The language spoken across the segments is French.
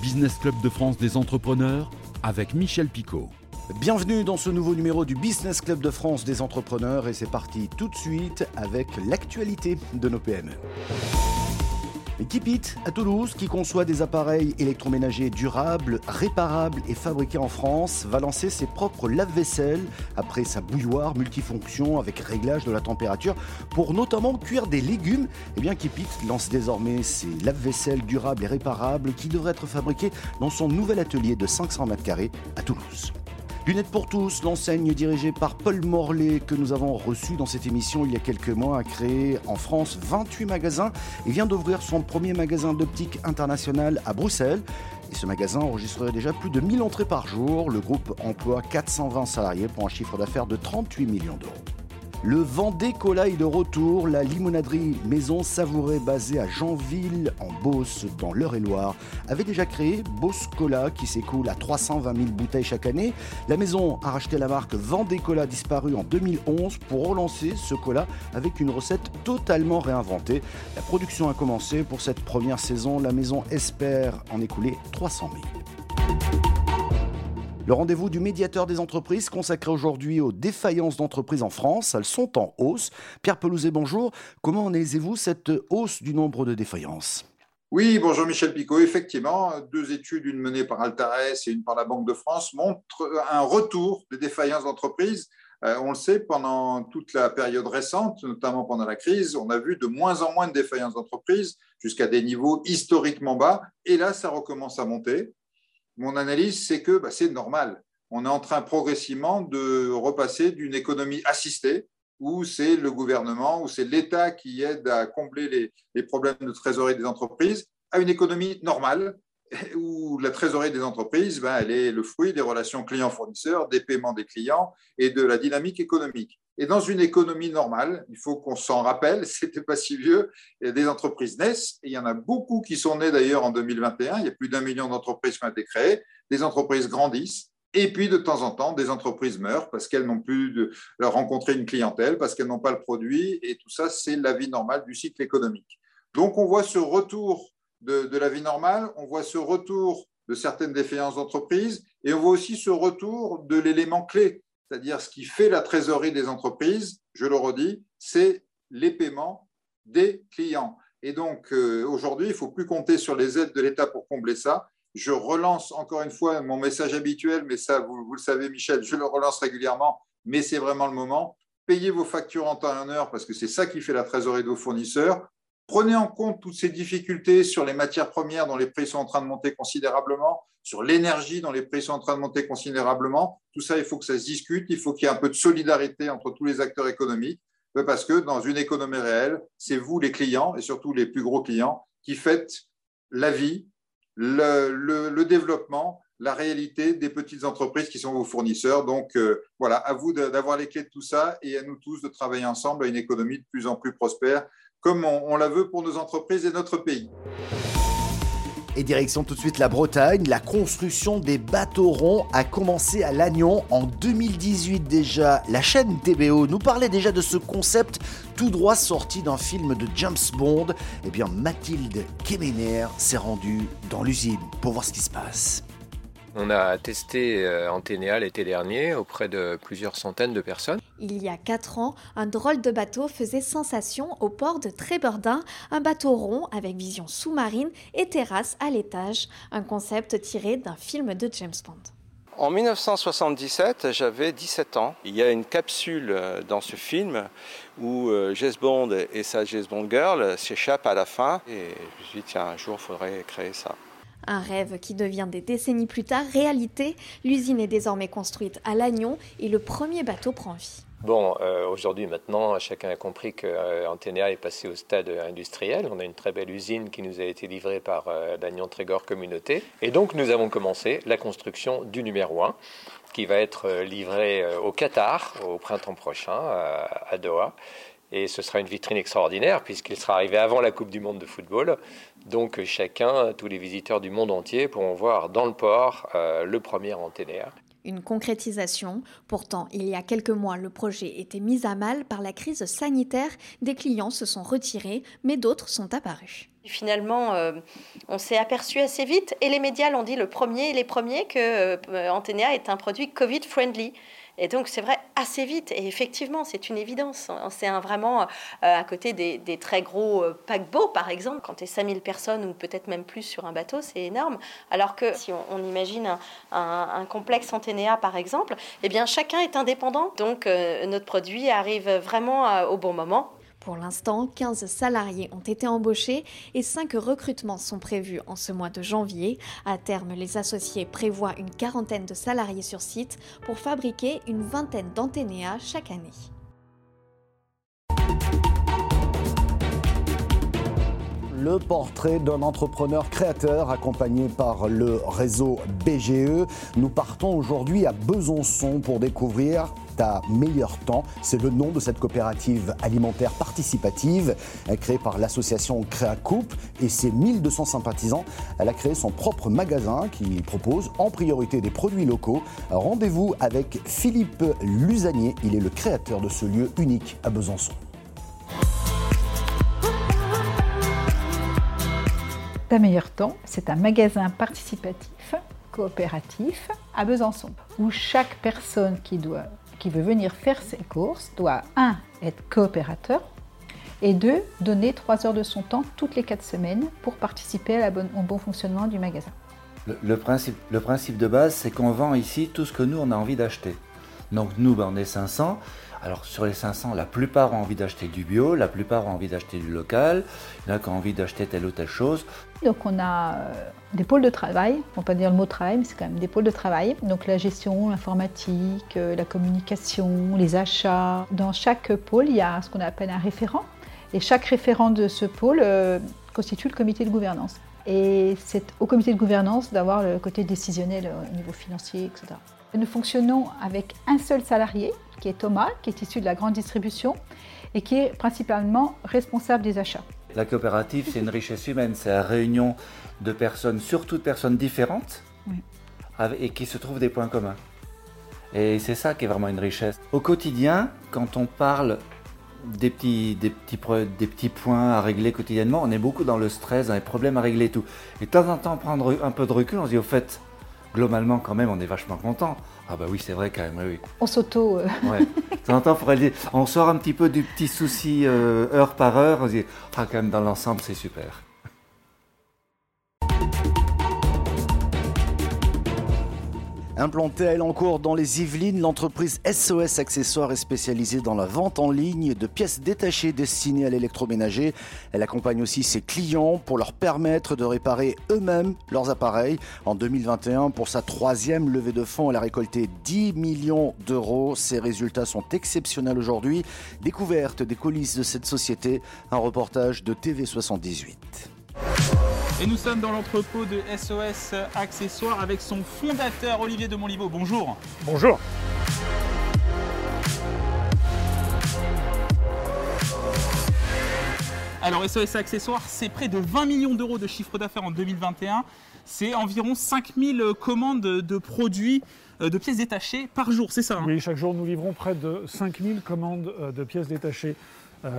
Business Club de France des entrepreneurs avec Michel Picot. Bienvenue dans ce nouveau numéro du Business Club de France des entrepreneurs et c'est parti tout de suite avec l'actualité de nos PME. Keepit à Toulouse, qui conçoit des appareils électroménagers durables, réparables et fabriqués en France, va lancer ses propres lave-vaisselle après sa bouilloire multifonction avec réglage de la température pour notamment cuire des légumes. Eh bien, Keepit lance désormais ses lave-vaisselle durables et réparables qui devraient être fabriqués dans son nouvel atelier de 500 m carrés à Toulouse. Lunettes pour tous, l'enseigne dirigée par Paul Morlet que nous avons reçu dans cette émission il y a quelques mois a créé en France 28 magasins et vient d'ouvrir son premier magasin d'optique international à Bruxelles. Et ce magasin enregistrerait déjà plus de 1000 entrées par jour. Le groupe emploie 420 salariés pour un chiffre d'affaires de 38 millions d'euros. Le Vendée Cola est de retour. La limonaderie Maison Savourée basée à Jeanville en Beauce dans l'Eure-et-Loire avait déjà créé Beauce Cola qui s'écoule à 320 000 bouteilles chaque année. La maison a racheté la marque Vendée Cola disparue en 2011 pour relancer ce cola avec une recette totalement réinventée. La production a commencé pour cette première saison. La maison espère en écouler 300 000. Le rendez-vous du médiateur des entreprises consacré aujourd'hui aux défaillances d'entreprises en France, elles sont en hausse. Pierre Pelouzet, bonjour. Comment analysez-vous cette hausse du nombre de défaillances? Oui, bonjour Michel Picot. Effectivement, deux études, une menée par Altares et une par la Banque de France, montrent un retour des défaillances d'entreprises. Euh, on le sait, pendant toute la période récente, notamment pendant la crise, on a vu de moins en moins de défaillances d'entreprises jusqu'à des niveaux historiquement bas. Et là, ça recommence à monter mon analyse, c'est que bah, c'est normal. On est en train progressivement de repasser d'une économie assistée, où c'est le gouvernement, où c'est l'État qui aide à combler les, problèmes de trésorerie des entreprises, à une économie normale, où la trésorerie des entreprises, ben, elle est le fruit des relations clients-fournisseurs, des paiements des clients et de la dynamique économique. Et dans une économie normale, il faut qu'on s'en rappelle, c'était pas si vieux, des entreprises naissent, et il y en a beaucoup qui sont nées d'ailleurs en 2021, il y a plus d'un million d'entreprises qui ont été créées, des entreprises grandissent, et puis de temps en temps, des entreprises meurent parce qu'elles n'ont plus de rencontrer une clientèle, parce qu'elles n'ont pas le produit, et tout ça, c'est la vie normale du cycle économique. Donc on voit ce retour de, de la vie normale, on voit ce retour de certaines défaillances d'entreprises, et on voit aussi ce retour de l'élément clé c'est-à-dire ce qui fait la trésorerie des entreprises, je le redis, c'est les paiements des clients. Et donc, euh, aujourd'hui, il ne faut plus compter sur les aides de l'État pour combler ça. Je relance encore une fois mon message habituel, mais ça, vous, le savez, Michel, je le relance régulièrement, mais c'est vraiment le moment. Payez vos factures en temps et en heure parce que c'est ça qui fait la trésorerie de vos fournisseurs. Prenez en compte toutes ces difficultés sur les matières premières dont les prix sont en train de monter considérablement, sur l'énergie dont les prix sont en train de monter considérablement. Tout ça, il faut que ça se discute, il faut qu'il y ait un peu de solidarité entre tous les acteurs économiques, parce que dans une économie réelle, c'est vous les clients, et surtout les plus gros clients, qui faites la vie, le, développement, la réalité des petites entreprises qui sont vos fournisseurs. Donc euh, voilà, à vous d'avoir les clés de tout ça et à nous tous de travailler ensemble à une économie de plus en plus prospère comme on, la veut pour nos entreprises et notre pays. Et direction tout de suite la Bretagne, la construction des bateaux ronds a commencé à Lannion en 2018 déjà. La chaîne TBO nous parlait déjà de ce concept tout droit sorti d'un film de James Bond. Eh bien Mathilde Kemener s'est rendue dans l'usine pour voir ce qui se passe. On a testé euh, Anténéa l'été dernier auprès de plusieurs centaines de personnes. Il y a 4 ans, un drôle de bateau faisait sensation au port de Trébordin, un bateau rond avec vision sous-marine et terrasse à l'étage, un concept tiré d'un film de James Bond. En 1977, j'avais 17 ans. Il y a une capsule euh, dans ce film où euh, James Bond et sa James Bond Girl s'échappent à la fin. Et je me suis dit, tiens, un jour, il faudrait créer ça. Un rêve qui devient des décennies plus tard réalité. L'usine est désormais construite à Lannion et le premier bateau prend vie. Bon, euh, aujourd'hui, maintenant, chacun a compris que euh, est passé au stade industriel. On a une très belle usine qui nous a été livrée par euh, Lannion Trégor Communauté. Et donc, nous avons commencé la construction du numéro 1 qui va être euh, livré au Qatar au printemps prochain à Doha. Et ce sera une vitrine extraordinaire puisqu'il sera arrivé avant la Coupe du Monde de football. Donc chacun, tous les visiteurs du monde entier pourront voir dans le port euh, le premier anténaire. Une concrétisation. Pourtant, il y a quelques mois, le projet était mis à mal par la crise sanitaire. Des clients se sont retirés, mais d'autres sont apparus. Finalement, euh, on s'est aperçu assez vite, et les médias l'ont dit le premier, les premiers, que euh, Antenea est un produit Covid-friendly. Et donc, c'est vrai, assez vite. Et effectivement, c'est une évidence. C'est un, vraiment, euh, à côté des, très gros paquebots, par exemple, quand tu es 5000 personnes ou peut-être même plus sur un bateau, c'est énorme. Alors que si on, imagine un, complexe Antenea, par exemple, eh bien, chacun est indépendant. Donc, notre produit arrive vraiment au bon moment. Pour l'instant, 15 salariés ont été embauchés et 5 recrutements sont prévus en ce mois de janvier. À terme, les associés prévoient une quarantaine de salariés sur site pour fabriquer une vingtaine d'anténéas chaque année. Le portrait d'un entrepreneur créateur accompagné par le réseau BGE. Nous partons aujourd'hui à Besançon pour découvrir ta meilleur temps. C'est le nom de cette coopérative alimentaire participative créée par l'association Créacoupe et ses 1200 sympathisants. Elle a créé son propre magasin qui propose en priorité des produits locaux. Rendez-vous avec Philippe Lusanier. Il est le créateur de ce lieu unique à Besançon. Ta meilleur temps, c'est un magasin participatif, coopératif à Besançon, où chaque personne qui, veut venir faire ses courses doit, un, être coopérateur, et deux, donner trois heures de son temps toutes les quatre semaines pour participer à au bon fonctionnement du magasin. Le, principe, le principe de base, c'est qu'on vend ici tout ce que nous, on a envie d'acheter. Donc nous, ben, on est 500. Alors sur les 500, la plupart ont envie d'acheter du bio, la plupart ont envie d'acheter du local, il y en a qui ont envie d'acheter telle ou telle chose. Donc on a euh, des pôles de travail, on ne peut pas dire le mot travail, mais c'est quand même des pôles de travail. Donc la gestion, l'informatique, euh, la communication, les achats. Dans chaque pôle, il y a ce qu'on appelle un référent. Et chaque référent de ce pôle euh, constitue le comité de gouvernance. Et c'est au comité de gouvernance d'avoir le côté décisionnel au niveau financier, etc. Nous fonctionnons avec un seul salarié, qui est Thomas, qui est issu de la grande distribution et qui est principalement responsable des achats. La coopérative, c'est une richesse humaine, c'est la réunion de personnes, surtout de personnes différentes, et qui se trouvent des points communs. Et c'est ça qui est vraiment une richesse. Au quotidien, quand on parle des petits, des, petits, des petits points à régler quotidiennement, on est beaucoup dans le stress, dans les problèmes à régler et tout. Et de temps en temps, prendre un peu de recul, on se dit au fait, globalement, quand même, on est vachement content. Ah bah oui, c'est vrai quand même, oui. On s'auto... Euh. Ouais. De temps on sort un petit peu du petit souci euh, heure par heure, on se dit, ah quand même, dans l'ensemble, c'est super. Implantée à Elancourt dans les Yvelines, l'entreprise SOS Accessoires est spécialisée dans la vente en ligne de pièces détachées destinées à l'électroménager. Elle accompagne aussi ses clients pour leur permettre de réparer eux-mêmes leurs appareils. En 2021, pour sa troisième levée de fonds, elle a récolté 10 millions d'euros. Ses résultats sont exceptionnels aujourd'hui. Découverte des coulisses de cette société, un reportage de TV78. Et nous sommes dans l'entrepôt de SOS Accessoires avec son fondateur Olivier de Monliveau. Bonjour. Bonjour. Alors SOS Accessoires, c'est près de 20 millions d'euros de chiffre d'affaires en 2021. C'est environ 5000 commandes de produits euh, de pièces détachées par jour, c'est ça hein? Oui, chaque jour nous livrons près de 5000 commandes euh, de pièces détachées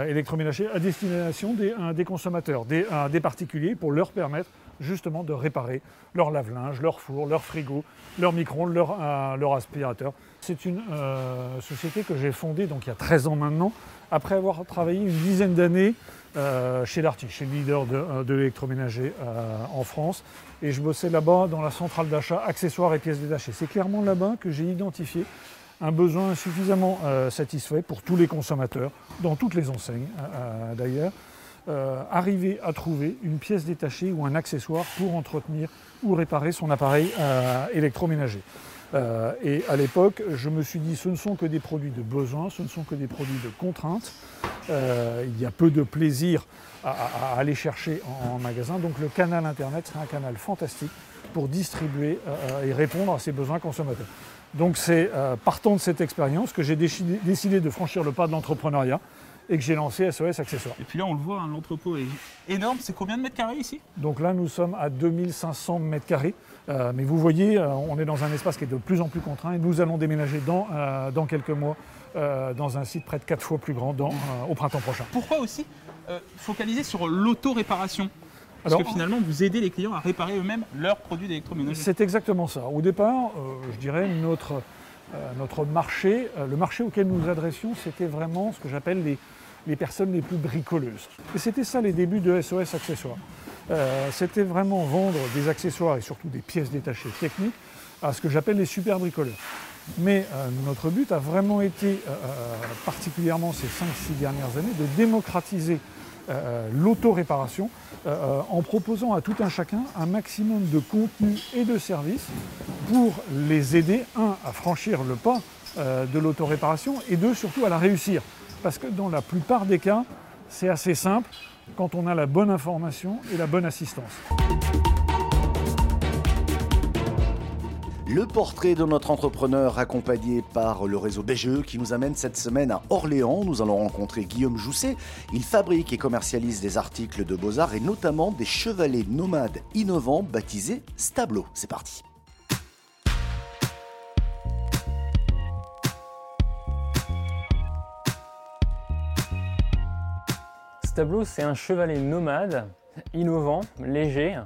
électroménager à destination des, consommateurs, des, particuliers, pour leur permettre justement de réparer leur lave-linge, leur four, leur frigo, leur micro-ondes, leur, euh, aspirateur. C'est une euh, société que j'ai fondée donc, il y a 13 ans maintenant, après avoir travaillé une dizaine d'années chez Darty, chez le leader de, de l'électroménager en France. Et je bossais là-bas dans la centrale d'achat accessoires et pièces détachées. C'est clairement là-bas que j'ai identifié un besoin suffisamment euh, satisfait pour tous les consommateurs, dans toutes les enseignes euh, euh, d'ailleurs, arriver à trouver une pièce détachée ou un accessoire pour entretenir ou réparer son appareil électroménager. et à l'époque, je me suis dit, ce ne sont que des produits de besoin, ce ne sont que des produits de contrainte. il y a peu de plaisir à, aller chercher en, magasin, donc le canal Internet serait un canal fantastique pour distribuer et répondre à ces besoins consommateurs. Donc c'est euh, partant de cette expérience que j'ai décidé, de franchir le pas de l'entrepreneuriat et que j'ai lancé SOS Accessoires. Et puis là on le voit, hein, l'entrepôt est énorme. C'est combien de mètres carrés ici? Donc là nous sommes à 2500 mètres carrés. Euh, mais vous voyez, euh, on est dans un espace qui est de plus en plus contraint et nous allons déménager dans, dans quelques mois dans un site près de 4 fois plus grand au printemps prochain. Pourquoi aussi focaliser sur l'auto-réparation? Parce que finalement, vous aidez les clients à réparer eux-mêmes leurs produits d'électroménager. C'est exactement ça. Au départ, je dirais, notre, notre marché, le marché auquel nous nous adressions, c'était vraiment ce que j'appelle les, les personnes les plus bricoleuses. Et c'était ça les débuts de SOS Accessoires. Euh, c'était vraiment vendre des accessoires et surtout des pièces détachées techniques à ce que j'appelle les super bricoleurs. Mais euh, notre but a vraiment été, euh, particulièrement ces 5-6 dernières années, de démocratiser l'auto-réparation en proposant à tout un chacun un maximum de contenu et de services pour les aider, un, à franchir le pas de l'auto-réparation et deux, surtout à la réussir. Parce que dans la plupart des cas, c'est assez simple quand on a la bonne information et la bonne assistance. Le portrait de notre entrepreneur accompagné par le réseau BGE qui nous amène cette semaine à Orléans. Nous allons rencontrer Guillaume Jousset. Il fabrique et commercialise des articles de beaux-arts et notamment des chevalets nomades innovants baptisés Stablo. C'est parti. tableau, c'est un chevalet nomade, innovant, léger,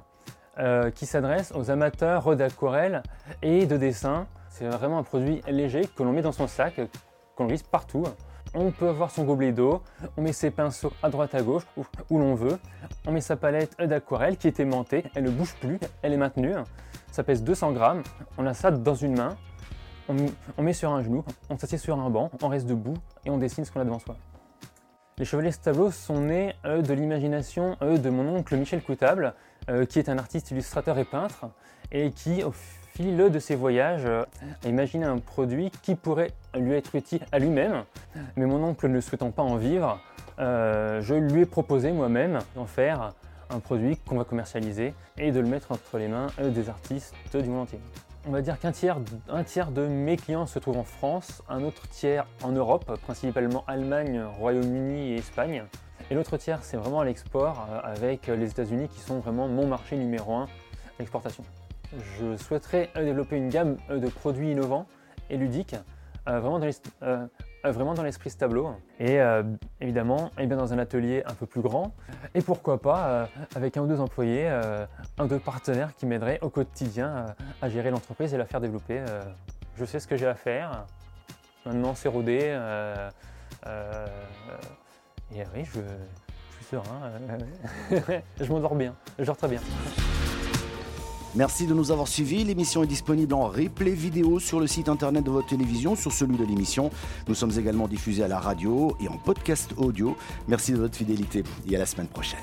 euh, qui s'adresse aux amateurs d'aquarelle et de dessin. C'est vraiment un produit léger que l'on met dans son sac, qu'on glisse partout. On peut avoir son gobelet d'eau, on met ses pinceaux à droite à gauche, où, l'on veut. On met sa palette d'aquarelle qui est aimantée, elle ne bouge plus, elle est maintenue. Ça pèse 200 grammes, on a ça dans une main, on, met sur un genou, on s'assied sur un banc, on reste debout et on dessine ce qu'on a devant soi. Les Chevaliers Tableau sont nés de l'imagination de mon oncle Michel Coutable, qui est un artiste illustrateur et peintre, et qui, au fil de ses voyages, euh, a imaginé un produit qui pourrait lui être utile à lui-même. Mais mon oncle ne souhaitant pas en vivre, euh, je lui ai proposé moi-même d'en faire un produit qu'on va commercialiser et de le mettre entre les mains des artistes du monde entier. On va dire qu'un tiers, tiers de mes clients se trouvent en France, un autre tiers en Europe, principalement Allemagne, Royaume-Uni et Espagne. Et l'autre tiers, c'est vraiment à l'export, euh, avec les États-Unis qui sont vraiment mon marché numéro un à l'exportation. Je souhaiterais euh, développer une gamme euh, de produits innovants et ludiques, vraiment dans euh, l'esprit ce tableau. Et euh, évidemment, et eh bien dans un atelier un peu plus grand. Et pourquoi pas euh, avec un ou deux employés, un ou deux partenaires qui m'aideraient au quotidien à gérer l'entreprise et la faire développer. je sais ce que j'ai à faire. Maintenant, c'est rodé. Et oui, je, je suis serein. je m'endors bien. Je dors très bien. Merci de nous avoir suivis. L'émission est disponible en replay vidéo sur le site internet de votre télévision, sur celui de l'émission. Nous sommes également diffusés à la radio et en podcast audio. Merci de votre fidélité et à la semaine prochaine.